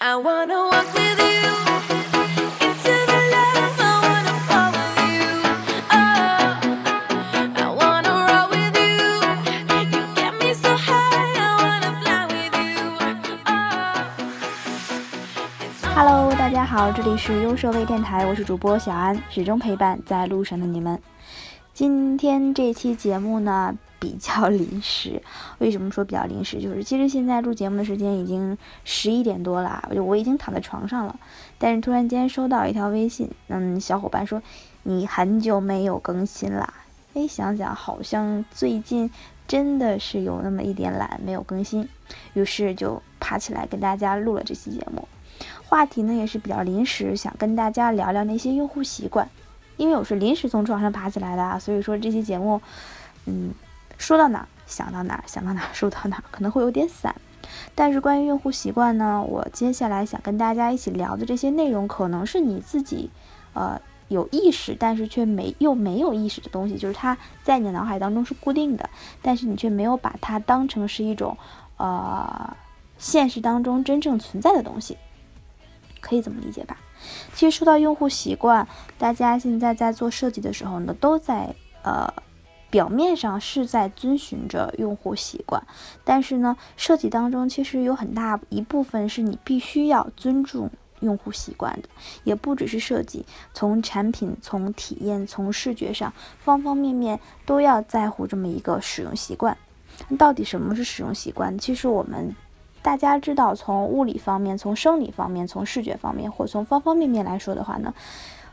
I wanna walk with you into the love. I wanna fall with you. Oh, I wanna roll with you. You get me so high. I wanna fly with you. Oh, it's all Hello，大家好，这里是优设微电台，我是主播小安，始终陪伴在路上的你们。今天这期节目呢比较临时，为什么说比较临时？就是其实现在录节目的时间已经十一点多了，我就我已经躺在床上了，但是突然间收到一条微信，嗯，小伙伴说你很久没有更新啦。哎，想想好像最近真的是有那么一点懒，没有更新，于是就爬起来跟大家录了这期节目。话题呢也是比较临时，想跟大家聊聊那些用户习惯，因为我是临时从床上爬起来的啊，所以说这期节目，嗯，说到哪儿想到哪儿，想到哪儿说到哪儿，可能会有点散。但是关于用户习惯呢，我接下来想跟大家一起聊的这些内容，可能是你自己，呃，有意识，但是却没又没有意识的东西，就是它在你脑海当中是固定的，但是你却没有把它当成是一种，呃，现实当中真正存在的东西。可以这么理解吧？其实说到用户习惯，大家现在在做设计的时候呢，都在呃表面上是在遵循着用户习惯，但是呢，设计当中其实有很大一部分是你必须要尊重用户习惯的，也不只是设计，从产品、从体验、从视觉上方方面面都要在乎这么一个使用习惯。到底什么是使用习惯？其实我们大家知道，从物理方面、从生理方面、从视觉方面，或从方方面面来说的话呢，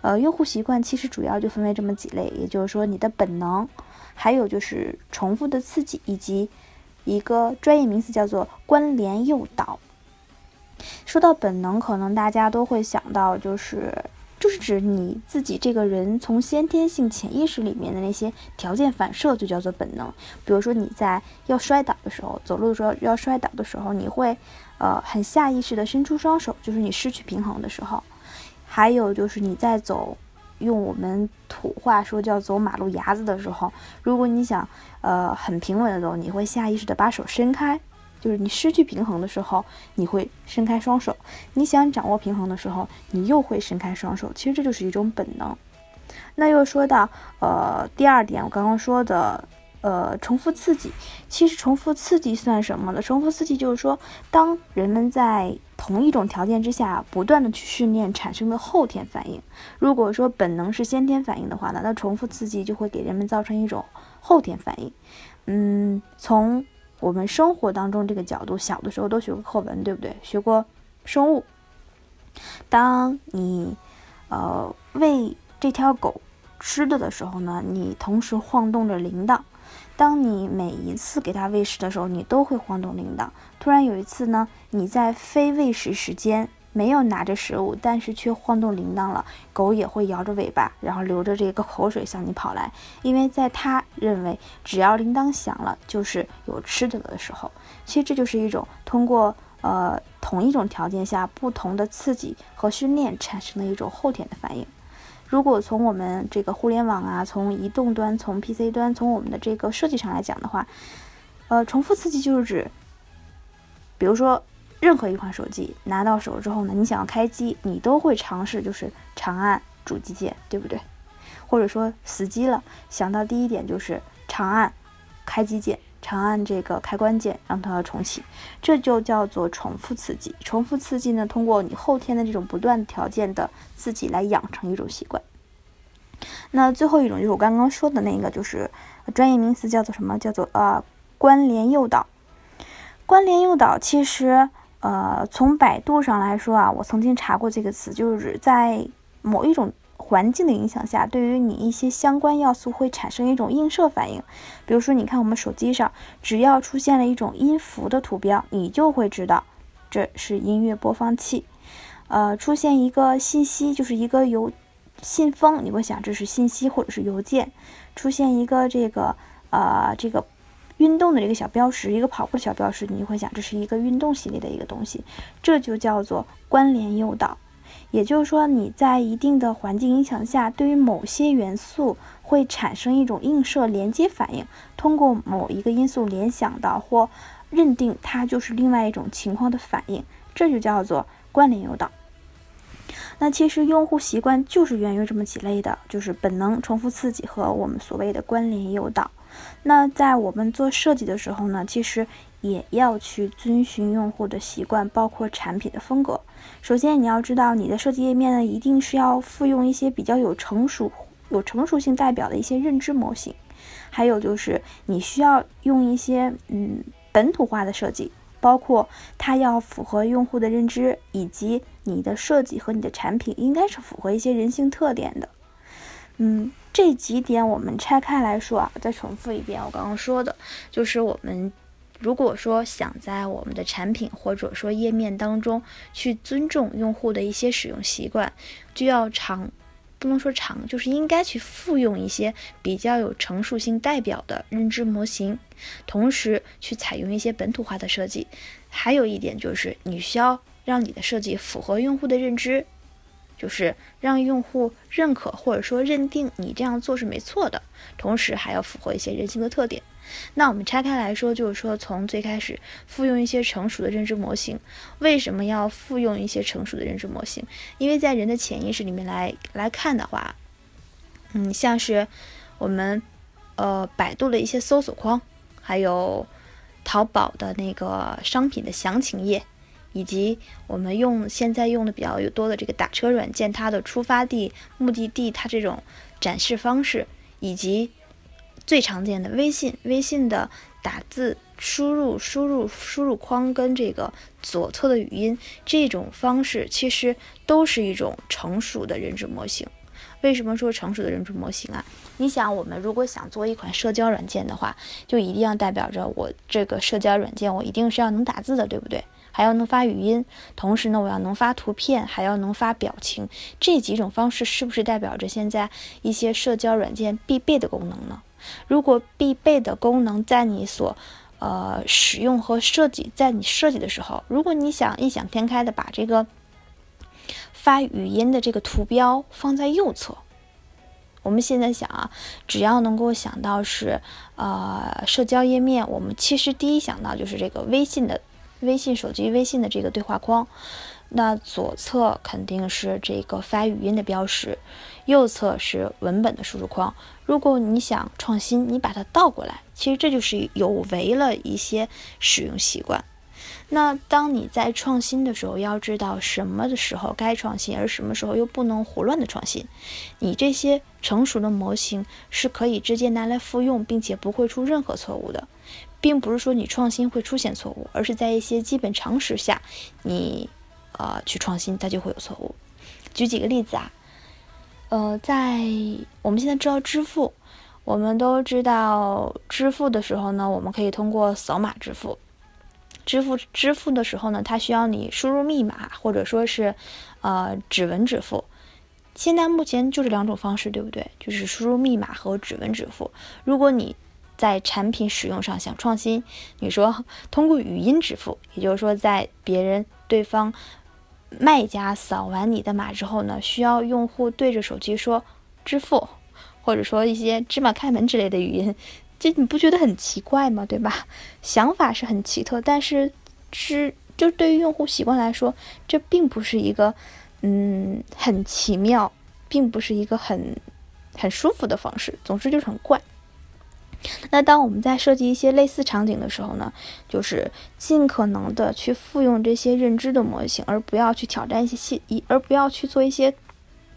呃，用户习惯其实主要就分为这么几类，也就是说你的本能，还有就是重复的刺激，以及一个专业名词叫做关联诱导。说到本能，可能大家都会想到就是。就是指你自己这个人从先天性潜意识里面的那些条件反射，就叫做本能。比如说你在要摔倒的时候，走路的时候要摔倒的时候，你会呃很下意识的伸出双手，就是你失去平衡的时候。还有就是你在走，用我们土话说叫走马路牙子的时候，如果你想呃很平稳的走，你会下意识的把手伸开。就是你失去平衡的时候，你会伸开双手；你想掌握平衡的时候，你又会伸开双手。其实这就是一种本能。那又说到呃第二点，我刚刚说的呃重复刺激，其实重复刺激算什么呢？重复刺激就是说，当人们在同一种条件之下不断的去训练产生的后天反应。如果说本能是先天反应的话呢，那重复刺激就会给人们造成一种后天反应。嗯，从我们生活当中这个角度，小的时候都学过课文，对不对？学过生物。当你呃喂这条狗吃的的时候呢，你同时晃动着铃铛。当你每一次给它喂食的时候，你都会晃动铃铛。突然有一次呢，你在非喂食时间没有拿着食物，但是却晃动铃铛了，狗也会摇着尾巴，然后流着这个口水向你跑来，因为在它认为，只要铃铛响了，就是有吃的了的时候。其实这就是一种通过呃同一种条件下不同的刺激和训练产生的一种后天的反应。如果从我们这个互联网啊，从移动端、从 PC 端、从我们的这个设计上来讲的话，呃，重复刺激就是指，比如说任何一款手机拿到手之后呢，你想要开机，你都会尝试就是长按主机键，对不对？或者说死机了，想到第一点就是长按开机键，长按这个开关键，让它重启，这就叫做重复刺激。重复刺激呢，通过你后天的这种不断条件的刺激来养成一种习惯。那最后一种就是我刚刚说的那个，就是专业名词叫做什么？叫做呃关联诱导。关联诱导其实呃从百度上来说啊，我曾经查过这个词，就是在某一种环境的影响下，对于你一些相关要素会产生一种映射反应。比如说，你看我们手机上，只要出现了一种音符的图标，你就会知道这是音乐播放器。呃，出现一个信息，就是一个邮信封，你会想这是信息或者是邮件。出现一个这个呃这个运动的这个小标识，一个跑步的小标识，你会想这是一个运动系列的一个东西。这就叫做关联诱导。也就是说，你在一定的环境影响下，对于某些元素会产生一种映射连接反应，通过某一个因素联想到或认定它就是另外一种情况的反应，这就叫做关联诱导。那其实用户习惯就是源于这么几类的，就是本能、重复刺激和我们所谓的关联诱导。那在我们做设计的时候呢，其实也要去遵循用户的习惯，包括产品的风格。首先，你要知道你的设计页面呢，一定是要复用一些比较有成熟、有成熟性代表的一些认知模型。还有就是你需要用一些嗯本土化的设计。包括它要符合用户的认知，以及你的设计和你的产品应该是符合一些人性特点的。嗯，这几点我们拆开来说啊，再重复一遍我刚刚说的，就是我们如果说想在我们的产品或者说页面当中去尊重用户的一些使用习惯，就要常。不能说长，就是应该去复用一些比较有成熟性代表的认知模型，同时去采用一些本土化的设计。还有一点就是，你需要让你的设计符合用户的认知，就是让用户认可或者说认定你这样做是没错的，同时还要符合一些人性的特点。那我们拆开来说，就是说从最开始复用一些成熟的认知模型，为什么要复用一些成熟的认知模型？因为在人的潜意识里面来来看的话，嗯，像是我们呃百度的一些搜索框，还有淘宝的那个商品的详情页，以及我们用现在用的比较多的这个打车软件，它的出发地、目的地，它这种展示方式，以及。最常见的微信，微信的打字输入、输入、输入框跟这个左侧的语音这种方式，其实都是一种成熟的认知模型。为什么说成熟的认知模型啊？你想，我们如果想做一款社交软件的话，就一定要代表着我这个社交软件，我一定是要能打字的，对不对？还要能发语音，同时呢，我要能发图片，还要能发表情，这几种方式是不是代表着现在一些社交软件必备的功能呢？如果必备的功能在你所，呃，使用和设计，在你设计的时候，如果你想异想天开的把这个发语音的这个图标放在右侧，我们现在想啊，只要能够想到是呃社交页面，我们其实第一想到就是这个微信的微信手机微信的这个对话框。那左侧肯定是这个发语音的标识，右侧是文本的输入框。如果你想创新，你把它倒过来，其实这就是有违了一些使用习惯。那当你在创新的时候，要知道什么的时候该创新，而什么时候又不能胡乱的创新。你这些成熟的模型是可以直接拿来复用，并且不会出任何错误的，并不是说你创新会出现错误，而是在一些基本常识下，你。呃，去创新，它就会有错误。举几个例子啊，呃，在我们现在知道支付，我们都知道支付的时候呢，我们可以通过扫码支付。支付支付的时候呢，它需要你输入密码，或者说是呃指纹支付。现在目前就这两种方式，对不对？就是输入密码和指纹支付。如果你在产品使用上想创新，你说通过语音支付，也就是说在别人对方。卖家扫完你的码之后呢，需要用户对着手机说支付，或者说一些芝麻开门之类的语音，这你不觉得很奇怪吗？对吧？想法是很奇特，但是是就对于用户习惯来说，这并不是一个嗯很奇妙，并不是一个很很舒服的方式。总之就是很怪。那当我们在设计一些类似场景的时候呢，就是尽可能的去复用这些认知的模型，而不要去挑战一些新，而不要去做一些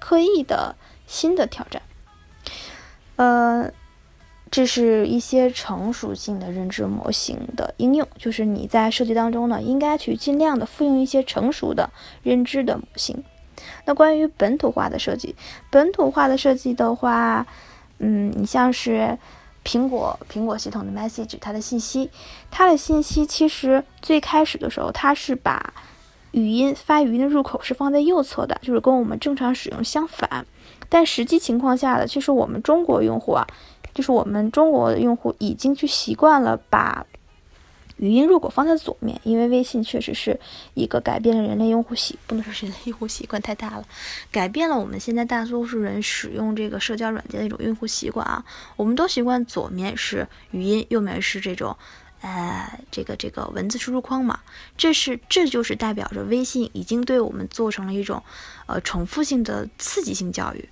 刻意的新的挑战。呃，这是一些成熟性的认知模型的应用，就是你在设计当中呢，应该去尽量的复用一些成熟的认知的模型。那关于本土化的设计，本土化的设计的话，嗯，你像是。苹果苹果系统的 message，它的信息，它的信息其实最开始的时候，它是把语音发语音的入口是放在右侧的，就是跟我们正常使用相反。但实际情况下的，其实我们中国用户啊，就是我们中国的用户已经去习惯了把。语音入口放在左面，因为微信确实是一个改变了人类用户习，不能说人类用户习惯太大了，改变了我们现在大多数人使用这个社交软件的一种用户习惯啊。我们都习惯左面是语音，右面是这种呃，这个这个文字输入框嘛，这是这就是代表着微信已经对我们做成了一种呃重复性的刺激性教育。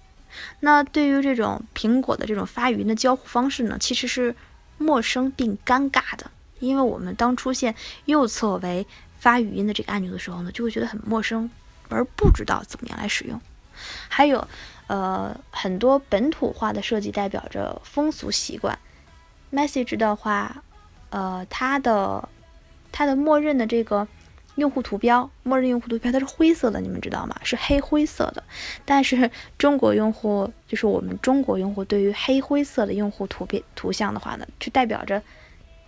那对于这种苹果的这种发语音的交互方式呢，其实是陌生并尴尬的，因为我们当出现右侧为发语音的这个按钮的时候呢，就会觉得很陌生，而不知道怎么样来使用。还有，呃，很多本土化的设计代表着风俗习惯。Message 的话，呃，它的它的默认的这个用户图标，默认用户图标它是灰色的，你们知道吗？是黑灰色的。但是中国用户，就是我们中国用户对于黑灰色的用户图片图像的话呢，就代表着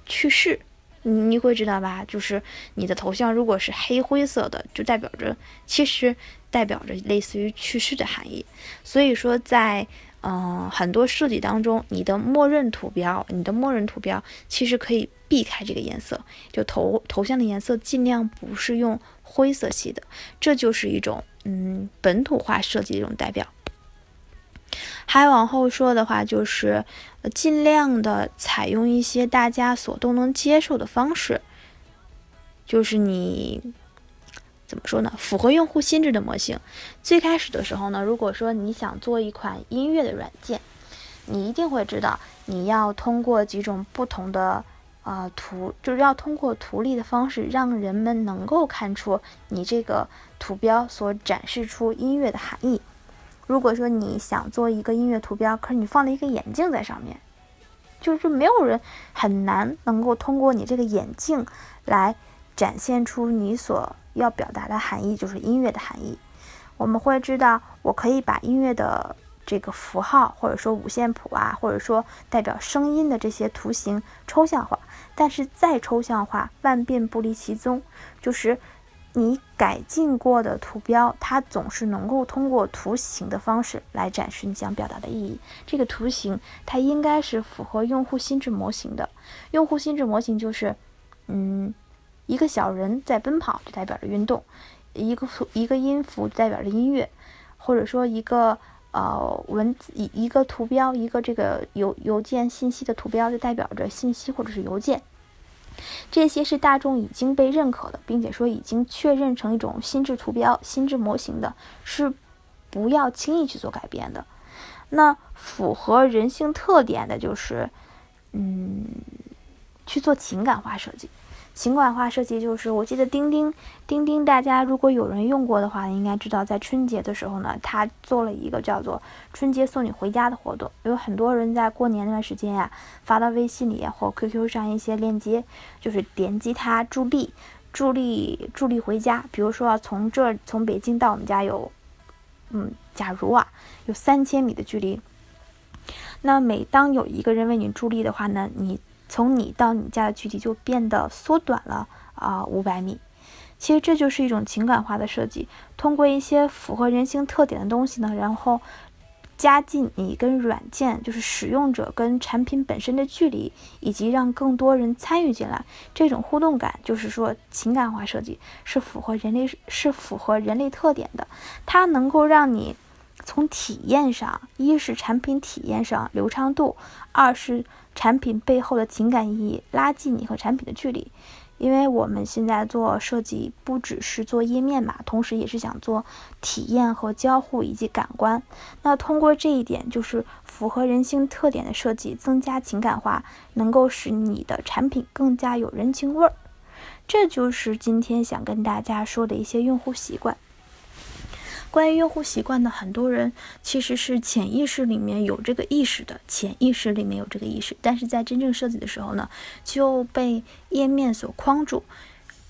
去世。你你会知道吧？就是你的头像如果是黑灰色的，就代表着其实代表着类似于去世的含义。所以说，在嗯很多设计当中，你的默认图标，你的默认图标其实可以避开这个颜色，就头头像的颜色尽量不是用灰色系的，这就是一种嗯本土化设计的一种代表。还往后说的话，就是尽量的采用一些大家所都能接受的方式，就是你怎么说呢？符合用户心智的模型。最开始的时候呢，如果说你想做一款音乐的软件，你一定会知道，你要通过几种不同的呃图，就是要通过图例的方式，让人们能够看出你这个图标所展示出音乐的含义。如果说你想做一个音乐图标，可是你放了一个眼镜在上面，就是没有人很难能够通过你这个眼镜来展现出你所要表达的含义，就是音乐的含义。我们会知道，我可以把音乐的这个符号，或者说五线谱啊，或者说代表声音的这些图形抽象化，但是再抽象化，万变不离其宗，就是。你改进过的图标，它总是能够通过图形的方式来展示你想表达的意义。这个图形它应该是符合用户心智模型的。用户心智模型就是，嗯，一个小人在奔跑就代表着运动，一个符一个音符代表着音乐，或者说一个呃文字一一个图标，一个这个邮邮件信息的图标就代表着信息或者是邮件。这些是大众已经被认可的，并且说已经确认成一种心智图标、心智模型的，是不要轻易去做改变的。那符合人性特点的，就是嗯，去做情感化设计。情感化设计就是，我记得钉钉，钉钉，大家如果有人用过的话，应该知道，在春节的时候呢，他做了一个叫做“春节送你回家”的活动，有很多人在过年那段时间呀，发到微信里或 QQ 上一些链接，就是点击它助力，助力，助力回家。比如说，从这从北京到我们家有，嗯，假如啊，有三千米的距离，那每当有一个人为你助力的话呢，你。从你到你家的距离就变得缩短了啊五百米，其实这就是一种情感化的设计，通过一些符合人性特点的东西呢，然后加进你跟软件，就是使用者跟产品本身的距离，以及让更多人参与进来，这种互动感，就是说情感化设计是符合人类是符合人类特点的，它能够让你从体验上，一是产品体验上流畅度，二是。产品背后的情感意义，拉近你和产品的距离。因为我们现在做设计，不只是做页面嘛，同时也是想做体验和交互以及感官。那通过这一点，就是符合人性特点的设计，增加情感化，能够使你的产品更加有人情味儿。这就是今天想跟大家说的一些用户习惯。关于用户习惯的，很多人其实是潜意识里面有这个意识的，潜意识里面有这个意识，但是在真正设计的时候呢，就被页面所框住。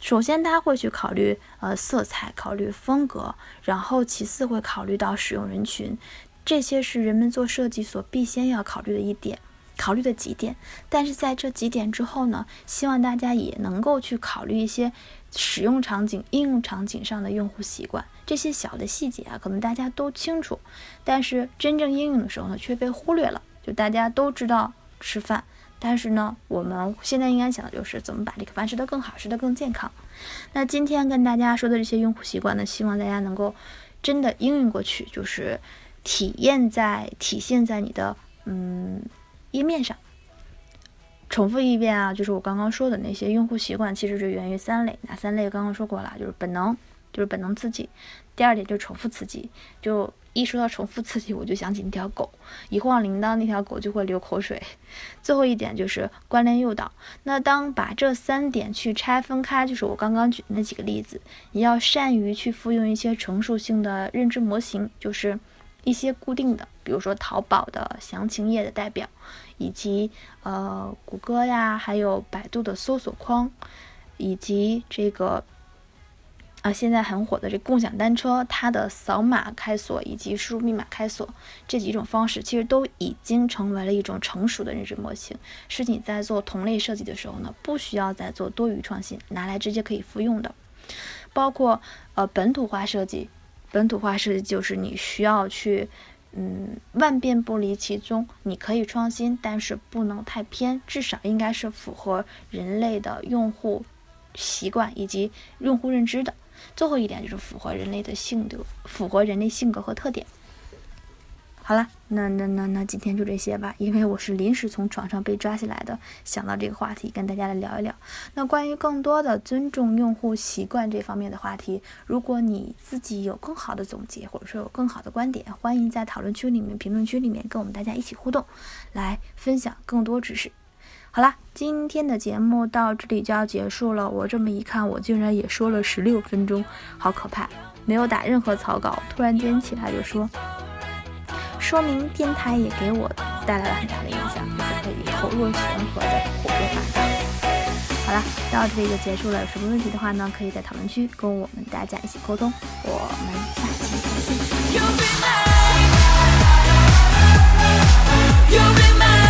首先，他会去考虑呃色彩，考虑风格，然后其次会考虑到使用人群，这些是人们做设计所必先要考虑的一点。考虑的几点，但是在这几点之后呢，希望大家也能够去考虑一些使用场景、应用场景上的用户习惯，这些小的细节啊，可能大家都清楚，但是真正应用的时候呢，却被忽略了。就大家都知道吃饭，但是呢，我们现在应该想的就是怎么把这个饭吃得更好，吃得更健康。那今天跟大家说的这些用户习惯呢，希望大家能够真的应用过去，就是体验在体现在你的嗯。页面上，重复一遍啊，就是我刚刚说的那些用户习惯，其实是源于三类，哪三类？刚刚说过了，就是本能，就是本能刺激；第二点就是重复刺激，就一说到重复刺激，我就想起那条狗，一晃铃铛，那条狗就会流口水；最后一点就是关联诱导。那当把这三点去拆分开，就是我刚刚举的那几个例子，你要善于去复用一些成熟性的认知模型，就是一些固定的，比如说淘宝的详情页的代表。以及呃，谷歌呀，还有百度的搜索框，以及这个啊，现在很火的这共享单车，它的扫码开锁以及输入密码开锁这几种方式，其实都已经成为了一种成熟的认知模型，是你在做同类设计的时候呢，不需要再做多余创新，拿来直接可以复用的。包括呃，本土化设计，本土化是就是你需要去。嗯，万变不离其宗。你可以创新，但是不能太偏，至少应该是符合人类的用户习惯以及用户认知的。最后一点就是符合人类的性格，符合人类性格和特点。好了，那那那那今天就这些吧，因为我是临时从床上被抓起来的，想到这个话题跟大家来聊一聊。那关于更多的尊重用户习惯这方面的话题，如果你自己有更好的总结，或者说有更好的观点，欢迎在讨论区里面、评论区里面跟我们大家一起互动，来分享更多知识。好啦，今天的节目到这里就要结束了。我这么一看，我竟然也说了十六分钟，好可怕！没有打任何草稿，突然间起来就说。说明电台也给我带来了很大的影响，就是可以口若悬河的胡说八道。好了，到这里就结束了。有什么问题的话呢，可以在讨论区跟我们大家一起沟通。我们下期再见。